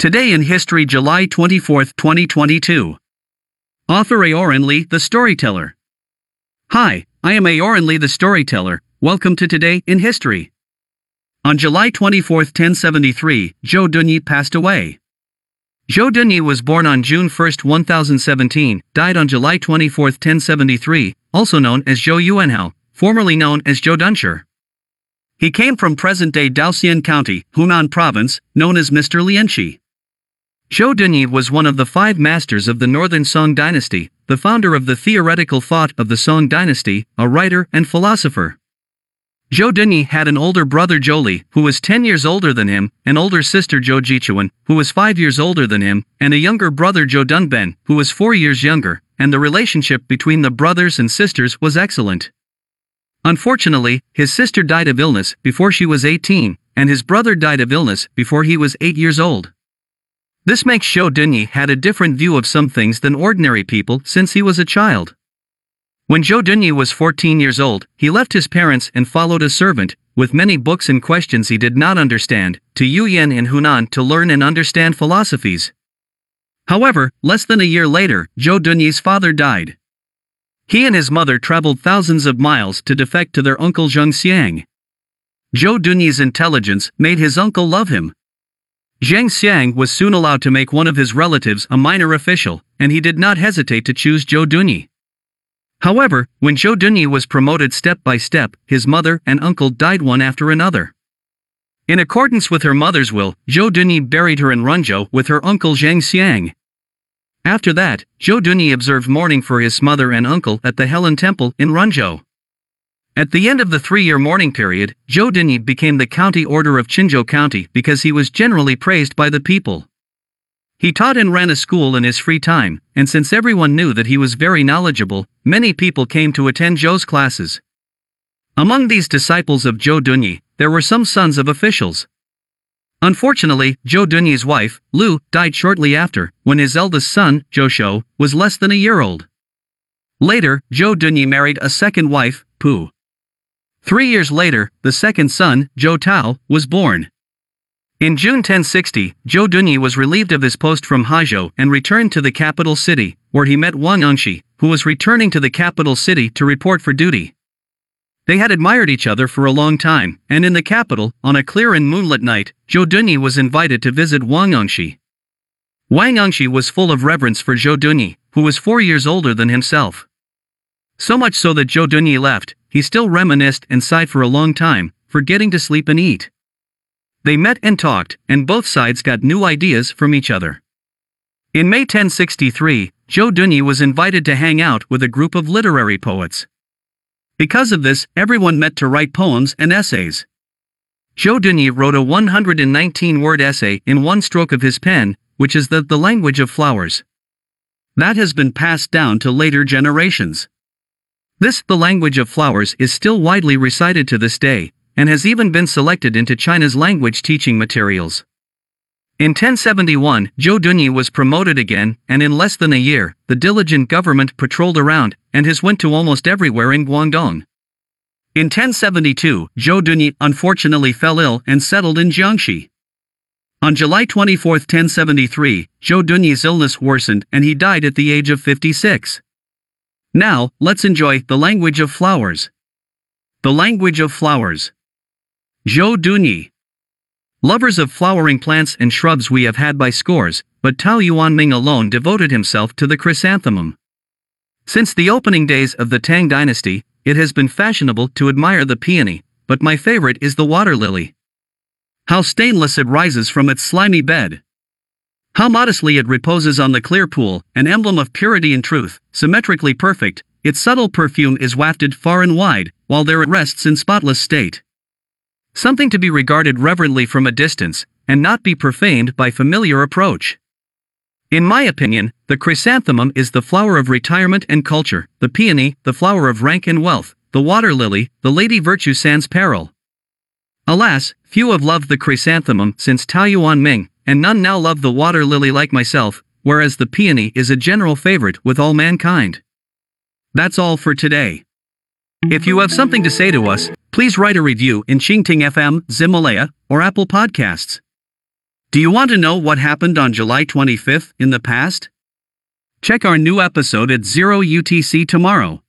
Today in History, July 24, 2022. Author Aoran Li, the Storyteller. Hi, I am Aoran Li, the Storyteller. Welcome to Today in History. On July 24, 1073, Zhou Dunyi passed away. Zhou Dunyi was born on June 1, 1017, died on July 24, 1073, also known as Zhou Yuanhao, formerly known as Zhou Dunshi. He came from present-day Daoxian County, Hunan Province, known as Mr. Lianxi. Zhou Dunyi was one of the five masters of the Northern Song dynasty, the founder of the theoretical thought of the Song dynasty, a writer and philosopher. Zhou Dunyi had an older brother Zhou who was 10 years older than him, an older sister Zhou Jichun, who was 5 years older than him, and a younger brother Zhou Dunben, who was 4 years younger, and the relationship between the brothers and sisters was excellent. Unfortunately, his sister died of illness before she was 18, and his brother died of illness before he was 8 years old. This makes Zhou Dunyi had a different view of some things than ordinary people since he was a child. When Zhou Dunyi was 14 years old, he left his parents and followed a servant, with many books and questions he did not understand, to Yueyan in Hunan to learn and understand philosophies. However, less than a year later, Zhou Dunyi's father died. He and his mother traveled thousands of miles to defect to their uncle Zheng Xiang. Zhou Dunyi's intelligence made his uncle love him, Zheng Xiang was soon allowed to make one of his relatives a minor official, and he did not hesitate to choose Zhou Dunyi. However, when Zhou Dunyi was promoted step by step, his mother and uncle died one after another. In accordance with her mother's will, Zhou Dunyi buried her in Runzhou with her uncle Zheng Xiang. After that, Zhou Dunyi observed mourning for his mother and uncle at the Helin Temple in Runzhou. At the end of the three-year mourning period, Zhou Dunyi became the county order of Qinzhou County because he was generally praised by the people. He taught and ran a school in his free time, and since everyone knew that he was very knowledgeable, many people came to attend Zhou's classes. Among these disciples of Zhou Dunyi, there were some sons of officials. Unfortunately, Zhou Dunyi's wife, Lu, died shortly after, when his eldest son, Zhou Shou, was less than a year old. Later, Zhou Dunyi married a second wife, Pu. Three years later, the second son, Zhou Tao, was born. In June 1060, Zhou Dunyi was relieved of his post from Haizhou and returned to the capital city, where he met Wang Yongxi, who was returning to the capital city to report for duty. They had admired each other for a long time, and in the capital, on a clear and moonlit night, Zhou Dunyi was invited to visit Wang Yongxi. Wang Yongxi was full of reverence for Zhou Dunyi, who was four years older than himself. So much so that Zhou Dunyi left, he still reminisced and sighed for a long time, forgetting to sleep and eat. They met and talked, and both sides got new ideas from each other. In May 1063, Zhou Dunyi was invited to hang out with a group of literary poets. Because of this, everyone met to write poems and essays. Zhou Dunyi wrote a 119 word essay in one stroke of his pen, which is the, the language of flowers. That has been passed down to later generations. This, the language of flowers, is still widely recited to this day, and has even been selected into China's language teaching materials. In 1071, Zhou Dunyi was promoted again, and in less than a year, the diligent government patrolled around, and has went to almost everywhere in Guangdong. In 1072, Zhou Dunyi unfortunately fell ill and settled in Jiangxi. On July 24, 1073, Zhou Dunyi's illness worsened and he died at the age of 56. Now, let's enjoy the language of flowers. The language of flowers. Zhou Dunyi. Lovers of flowering plants and shrubs we have had by scores, but Tao Yuanming alone devoted himself to the chrysanthemum. Since the opening days of the Tang dynasty, it has been fashionable to admire the peony, but my favorite is the water lily. How stainless it rises from its slimy bed. How modestly it reposes on the clear pool, an emblem of purity and truth, symmetrically perfect, its subtle perfume is wafted far and wide, while there it rests in spotless state. Something to be regarded reverently from a distance, and not be profaned by familiar approach. In my opinion, the chrysanthemum is the flower of retirement and culture, the peony, the flower of rank and wealth, the water lily, the lady virtue sans peril. Alas, few have loved the chrysanthemum since Tao Yuanming, and none now love the water lily like myself, whereas the peony is a general favorite with all mankind. That's all for today. If you have something to say to us, please write a review in Qingting FM, Ximalaya, or Apple Podcasts. Do you want to know what happened on July 25th in the past? Check our new episode at 0 UTC tomorrow.